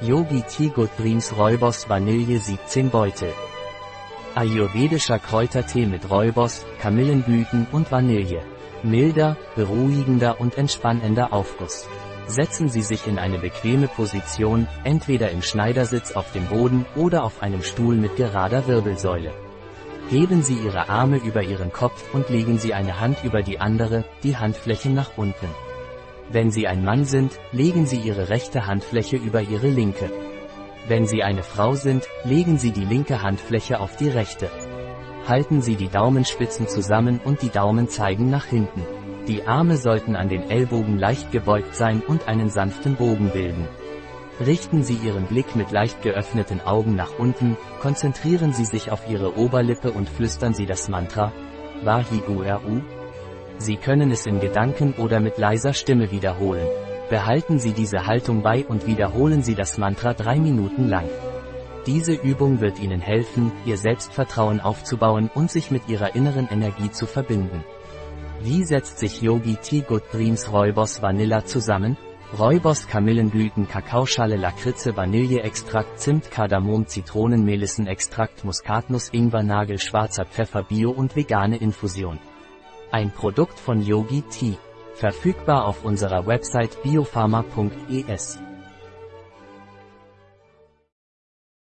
Yogi Dreams Räubos Vanille 17 Beutel. Ayurvedischer Kräutertee mit Räubos, Kamillenblüten und Vanille. Milder, beruhigender und entspannender Aufguss. Setzen Sie sich in eine bequeme Position, entweder im Schneidersitz auf dem Boden oder auf einem Stuhl mit gerader Wirbelsäule. Heben Sie Ihre Arme über Ihren Kopf und legen Sie eine Hand über die andere, die Handflächen nach unten. Wenn Sie ein Mann sind, legen Sie Ihre rechte Handfläche über Ihre linke. Wenn Sie eine Frau sind, legen Sie die linke Handfläche auf die rechte. Halten Sie die Daumenspitzen zusammen und die Daumen zeigen nach hinten. Die Arme sollten an den Ellbogen leicht gebeugt sein und einen sanften Bogen bilden. Richten Sie Ihren Blick mit leicht geöffneten Augen nach unten, konzentrieren Sie sich auf Ihre Oberlippe und flüstern Sie das Mantra Vahiguru. Sie können es in Gedanken oder mit leiser Stimme wiederholen. Behalten Sie diese Haltung bei und wiederholen Sie das Mantra drei Minuten lang. Diese Übung wird Ihnen helfen, Ihr Selbstvertrauen aufzubauen und sich mit Ihrer inneren Energie zu verbinden. Wie setzt sich Yogi Tea Good Dreams Räubos Vanilla zusammen? Räubos Kamillenblüten Kakaoschale Lakritze Vanilleextrakt Zimt Kardamom Zitronenmelissenextrakt Muskatnuss Ingwer Nagel Schwarzer Pfeffer Bio und vegane Infusion. Ein Produkt von Yogi Tea. Verfügbar auf unserer Website biopharma.es.